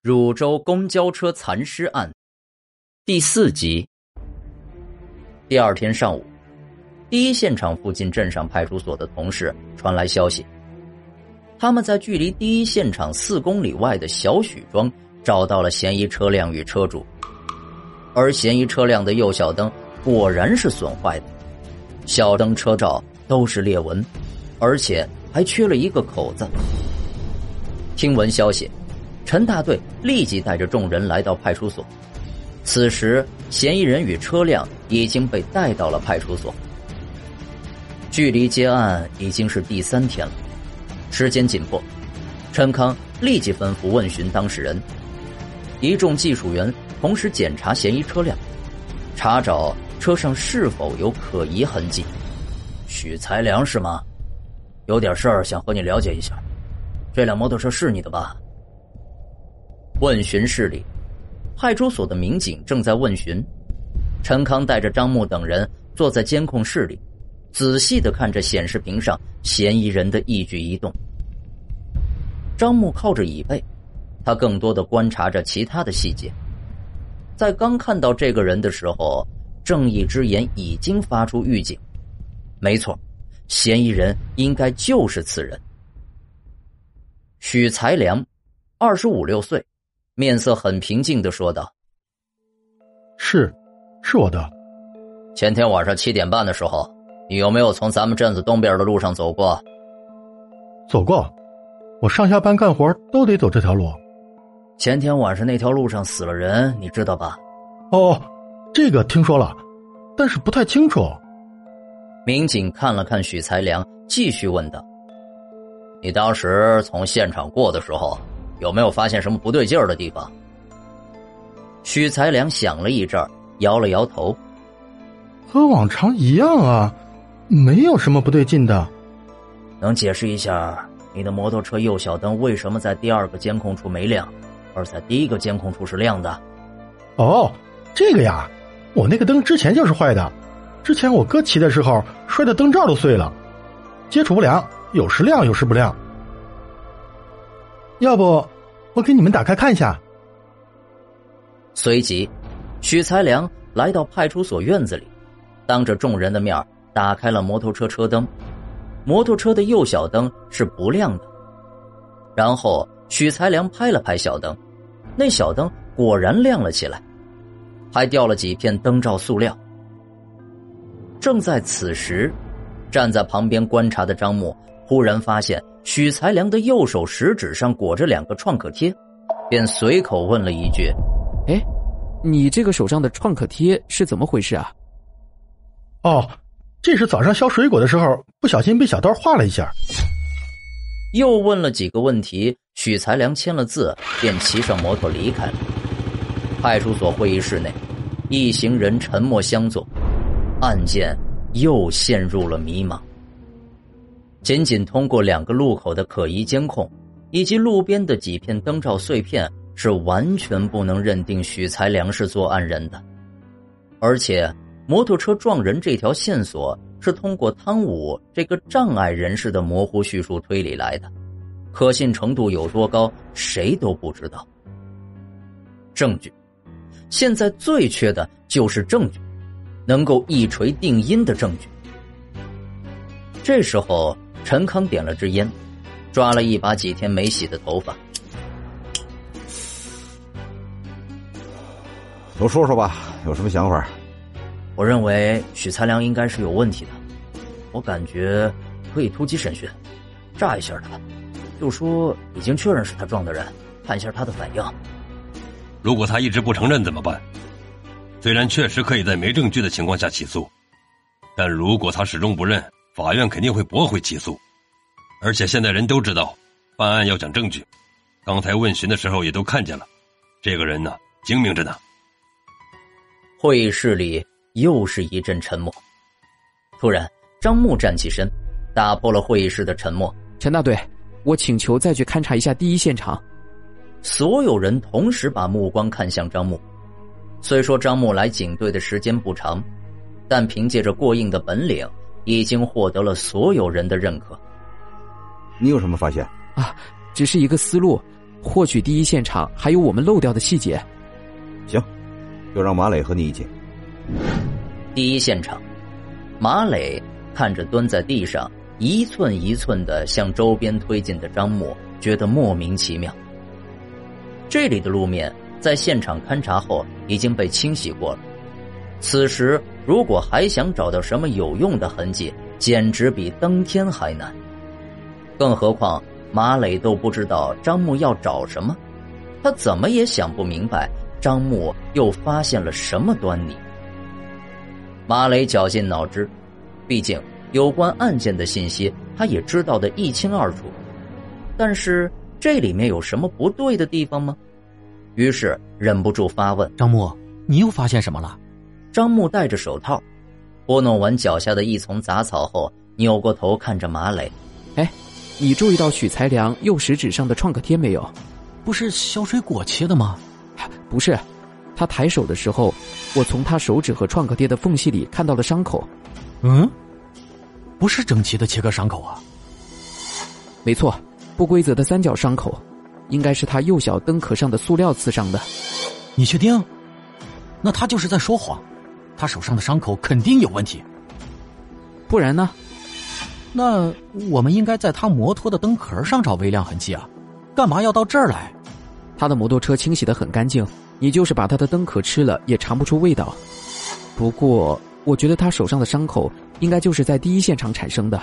汝州公交车残尸案第四集。第二天上午，第一现场附近镇上派出所的同事传来消息，他们在距离第一现场四公里外的小许庄找到了嫌疑车辆与车主，而嫌疑车辆的右小灯果然是损坏的，小灯车罩都是裂纹，而且还缺了一个口子。听闻消息。陈大队立即带着众人来到派出所。此时，嫌疑人与车辆已经被带到了派出所。距离接案已经是第三天了，时间紧迫，陈康立即吩咐问询当事人。一众技术员同时检查嫌疑车辆，查找车上是否有可疑痕迹。许才良是吗？有点事儿想和你了解一下。这辆摩托车是你的吧？问询室里，派出所的民警正在问询。陈康带着张木等人坐在监控室里，仔细的看着显示屏上嫌疑人的一举一动。张木靠着椅背，他更多的观察着其他的细节。在刚看到这个人的时候，正义之眼已经发出预警。没错，嫌疑人应该就是此人。许才良，二十五六岁。面色很平静的说道：“是，是我的。前天晚上七点半的时候，你有没有从咱们镇子东边的路上走过？走过，我上下班干活都得走这条路。前天晚上那条路上死了人，你知道吧？哦，这个听说了，但是不太清楚。”民警看了看许才良，继续问道：“你当时从现场过的时候？”有没有发现什么不对劲儿的地方？许才良想了一阵摇了摇头，和往常一样啊，没有什么不对劲的。能解释一下你的摩托车右小灯为什么在第二个监控处没亮，而在第一个监控处是亮的？哦，这个呀，我那个灯之前就是坏的，之前我哥骑的时候摔的灯罩都碎了，接触不良，有时亮有时不亮。要不，我给你们打开看一下。随即，许才良来到派出所院子里，当着众人的面打开了摩托车车灯。摩托车的右小灯是不亮的。然后，许才良拍了拍小灯，那小灯果然亮了起来，还掉了几片灯罩塑料。正在此时，站在旁边观察的张木忽然发现。许才良的右手食指上裹着两个创可贴，便随口问了一句：“哎，你这个手上的创可贴是怎么回事啊？”“哦，这是早上削水果的时候不小心被小刀划了一下。”又问了几个问题，许才良签了字，便骑上摩托离开了。派出所会议室内，一行人沉默相坐，案件又陷入了迷茫。仅仅通过两个路口的可疑监控，以及路边的几片灯罩碎片，是完全不能认定许才良是作案人的。而且，摩托车撞人这条线索是通过汤武这个障碍人士的模糊叙述推理来的，可信程度有多高，谁都不知道。证据，现在最缺的就是证据，能够一锤定音的证据。这时候。陈康点了支烟，抓了一把几天没洗的头发。都说说吧，有什么想法？我认为许才良应该是有问题的，我感觉可以突击审讯，炸一下他，就说已经确认是他撞的人，看一下他的反应。如果他一直不承认怎么办？虽然确实可以在没证据的情况下起诉，但如果他始终不认。法院肯定会驳回起诉，而且现在人都知道，办案要讲证据。刚才问询的时候也都看见了，这个人呢精明着呢。会议室里又是一阵沉默。突然，张木站起身，打破了会议室的沉默。陈大队，我请求再去勘察一下第一现场。所有人同时把目光看向张木。虽说张木来警队的时间不长，但凭借着过硬的本领。已经获得了所有人的认可。你有什么发现？啊，只是一个思路，或许第一现场还有我们漏掉的细节。行，就让马磊和你一起。第一现场，马磊看着蹲在地上一寸一寸的向周边推进的张默，觉得莫名其妙。这里的路面在现场勘查后已经被清洗过了，此时如果还想找到什么有用的痕迹，简直比登天还难。更何况马磊都不知道张木要找什么，他怎么也想不明白张木又发现了什么端倪。马磊绞尽脑汁，毕竟有关案件的信息他也知道的一清二楚，但是。这里面有什么不对的地方吗？于是忍不住发问：“张木，你又发现什么了？”张木戴着手套，拨弄完脚下的一丛杂草后，扭过头看着马磊：“哎，你注意到许才良右食指上的创可贴没有？不是小水果切的吗？不是，他抬手的时候，我从他手指和创可贴的缝隙里看到了伤口。嗯，不是整齐的切割伤口啊。没错。”不规则的三角伤口，应该是他右小灯壳上的塑料刺伤的。你确定？那他就是在说谎，他手上的伤口肯定有问题。不然呢？那我们应该在他摩托的灯壳上找微量痕迹啊，干嘛要到这儿来？他的摩托车清洗的很干净，你就是把他的灯壳吃了也尝不出味道。不过，我觉得他手上的伤口应该就是在第一现场产生的。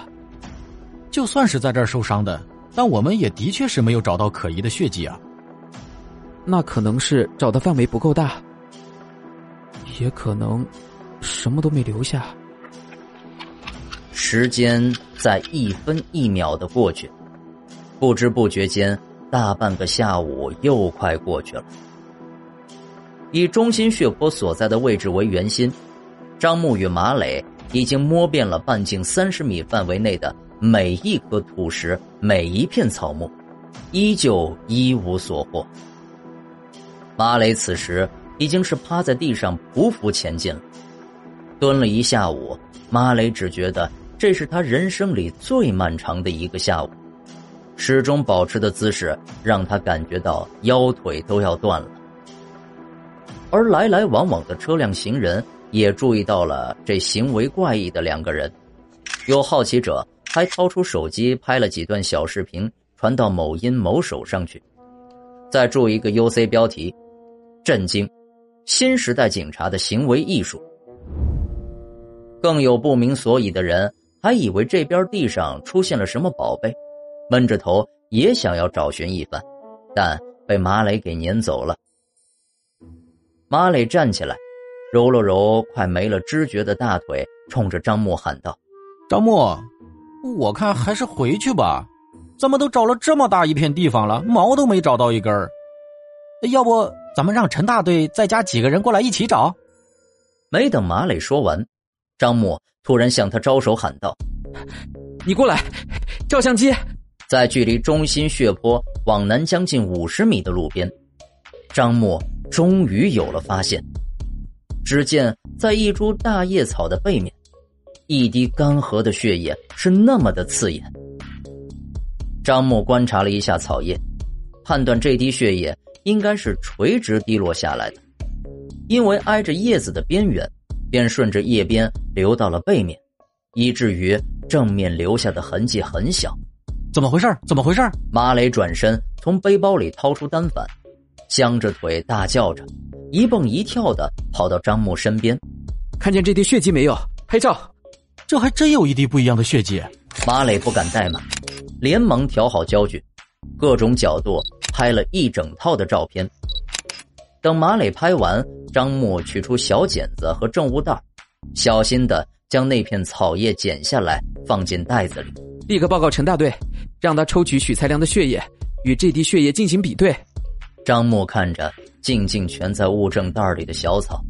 就算是在这儿受伤的。但我们也的确是没有找到可疑的血迹啊。那可能是找的范围不够大，也可能什么都没留下。时间在一分一秒的过去，不知不觉间，大半个下午又快过去了。以中心血泊所在的位置为圆心，张木与马磊已经摸遍了半径三十米范围内的。每一颗土石，每一片草木，依旧一无所获。马磊此时已经是趴在地上匍匐前进了，蹲了一下午。马磊只觉得这是他人生里最漫长的一个下午，始终保持的姿势让他感觉到腰腿都要断了。而来来往往的车辆行人也注意到了这行为怪异的两个人，有好奇者。还掏出手机拍了几段小视频，传到某音某手上去，再注一个 UC 标题：震惊，新时代警察的行为艺术。更有不明所以的人还以为这边地上出现了什么宝贝，闷着头也想要找寻一番，但被马磊给撵走了。马磊站起来，揉了揉快没了知觉的大腿，冲着张木喊道：“张木。”我看还是回去吧，咱们都找了这么大一片地方了，毛都没找到一根儿。要不咱们让陈大队再加几个人过来一起找？没等马磊说完，张默突然向他招手喊道：“你过来，照相机。”在距离中心血泊往南将近五十米的路边，张默终于有了发现。只见在一株大叶草的背面。一滴干涸的血液是那么的刺眼。张默观察了一下草叶，判断这滴血液应该是垂直滴落下来的，因为挨着叶子的边缘，便顺着叶边流到了背面，以至于正面留下的痕迹很小。怎么回事？怎么回事？马磊转身从背包里掏出单反，僵着腿大叫着，一蹦一跳的跑到张木身边。看见这滴血迹没有？拍照。这还真有一滴不一样的血迹，马磊不敢怠慢，连忙调好焦距，各种角度拍了一整套的照片。等马磊拍完，张木取出小剪子和证物袋，小心的将那片草叶剪下来放进袋子里，立刻报告陈大队，让他抽取许才良的血液，与这滴血液进行比对。张木看着静静蜷在物证袋里的小草，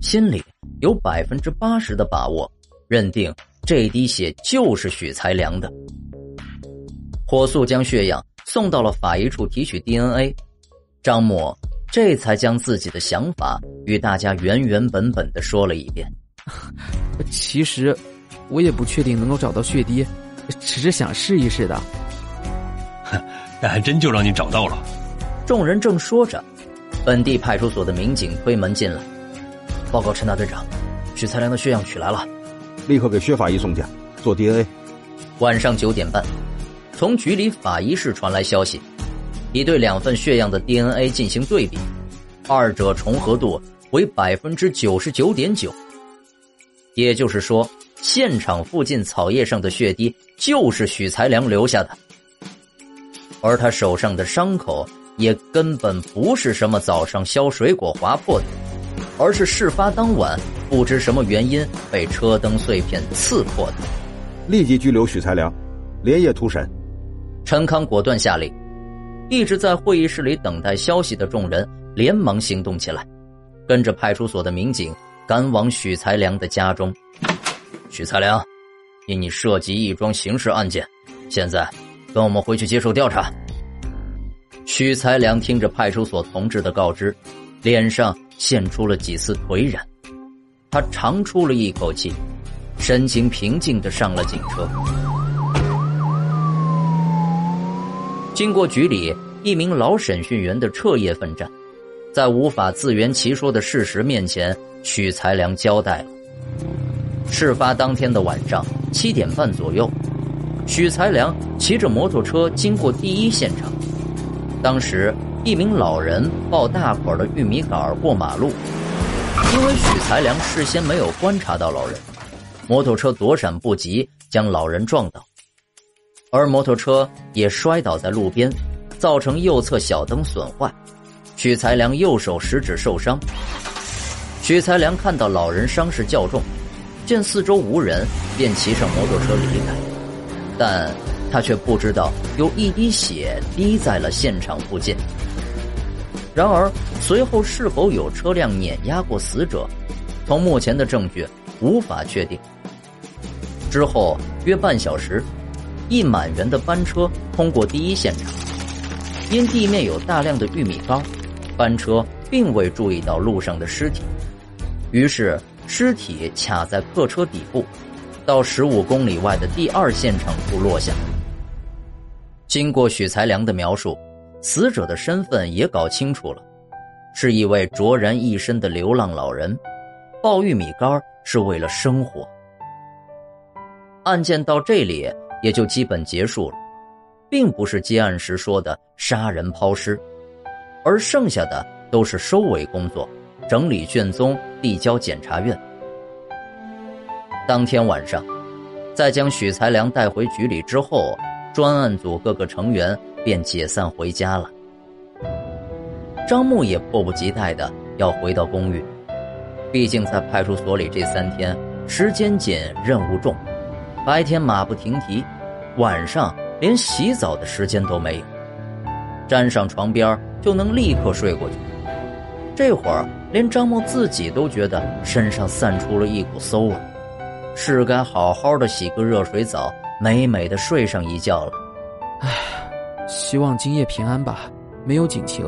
心里有百分之八十的把握。认定这滴血就是许才良的，火速将血样送到了法医处提取 DNA。张默这才将自己的想法与大家原原本本的说了一遍。其实我也不确定能够找到血滴，只是想试一试的。哼，那还真就让你找到了。众人正说着，本地派出所的民警推门进来，报告陈大队长，许才良的血样取来了，立刻给薛法医送去做 DNA。晚上九点半，从局里法医室传来消息，已对两份血样的 DNA 进行对比，二者重合度为百分之九十九点九，也就是说，现场附近草叶上的血滴就是许才良留下的，而他手上的伤口也根本不是什么早上削水果划破的，而是事发当晚不知什么原因被车灯碎片刺破的。立即拘留许才良，连夜突审。陈康果断下令，一直在会议室里等待消息的众人连忙行动起来，跟着派出所的民警赶往许才良的家中。许才良，因你涉及一桩刑事案件，现在跟我们回去接受调查。许才良听着派出所同志的告知，脸上现出了几丝颓然，他长出了一口气。神情平静的上了警车。经过局里一名老审讯员的彻夜奋战，在无法自圆其说的事实面前，许才良交代了。事发当天的晚上七点半左右，许才良骑着摩托车经过第一现场，当时一名老人抱大捆的玉米杆过马路，因为许才良事先没有观察到老人。摩托车躲闪不及，将老人撞倒，而摩托车也摔倒在路边，造成右侧小灯损坏。许才良右手食指受伤。许才良看到老人伤势较重，见四周无人，便骑上摩托车离开。但他却不知道有一滴血滴在了现场附近。然而随后是否有车辆碾压过死者，从目前的证据无法确定。之后约半小时，一满员的班车通过第一现场，因地面有大量的玉米杆，班车并未注意到路上的尸体，于是尸体卡在客车底部，到十五公里外的第二现场处落下。经过许才良的描述，死者的身份也搞清楚了，是一位卓然一身的流浪老人，抱玉米杆是为了生活。案件到这里也就基本结束了，并不是接案时说的杀人抛尸，而剩下的都是收尾工作，整理卷宗递交检察院。当天晚上，在将许才良带回局里之后，专案组各个成员便解散回家了。张木也迫不及待的要回到公寓，毕竟在派出所里这三天时间紧，任务重。白天马不停蹄，晚上连洗澡的时间都没有。沾上床边就能立刻睡过去。这会儿连张默自己都觉得身上散出了一股馊味，是该好好的洗个热水澡，美美的睡上一觉了。唉，希望今夜平安吧，没有警情。